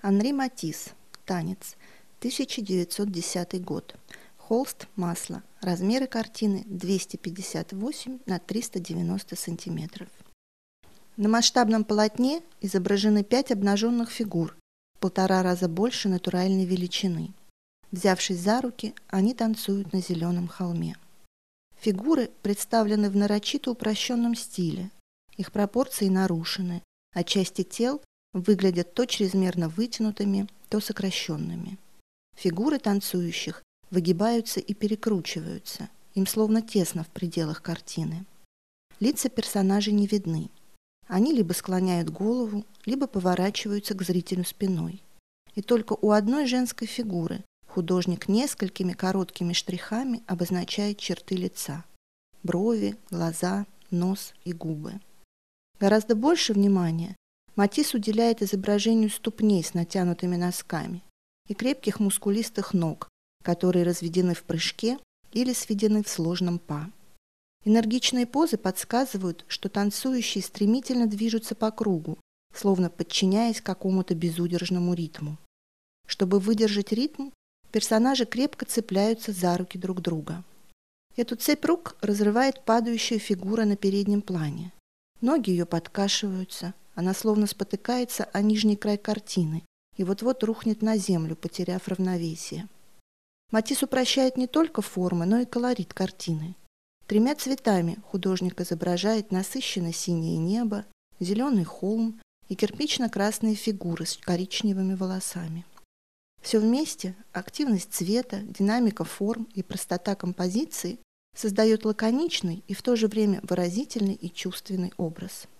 Анри Матис. Танец. 1910 год. Холст, масло. Размеры картины 258 на 390 сантиметров. На масштабном полотне изображены пять обнаженных фигур, в полтора раза больше натуральной величины. Взявшись за руки, они танцуют на зеленом холме. Фигуры представлены в нарочито упрощенном стиле. Их пропорции нарушены, а части тел выглядят то чрезмерно вытянутыми, то сокращенными. Фигуры танцующих выгибаются и перекручиваются, им словно тесно в пределах картины. Лица персонажей не видны. Они либо склоняют голову, либо поворачиваются к зрителю спиной. И только у одной женской фигуры художник несколькими короткими штрихами обозначает черты лица – брови, глаза, нос и губы. Гораздо больше внимания Матис уделяет изображению ступней с натянутыми носками и крепких мускулистых ног, которые разведены в прыжке или сведены в сложном па. Энергичные позы подсказывают, что танцующие стремительно движутся по кругу, словно подчиняясь какому-то безудержному ритму. Чтобы выдержать ритм, персонажи крепко цепляются за руки друг друга. Эту цепь рук разрывает падающая фигура на переднем плане. Ноги ее подкашиваются, она словно спотыкается о нижний край картины и вот-вот рухнет на землю, потеряв равновесие. Матис упрощает не только формы, но и колорит картины. Тремя цветами художник изображает насыщенно синее небо, зеленый холм и кирпично-красные фигуры с коричневыми волосами. Все вместе – активность цвета, динамика форм и простота композиции – создает лаконичный и в то же время выразительный и чувственный образ –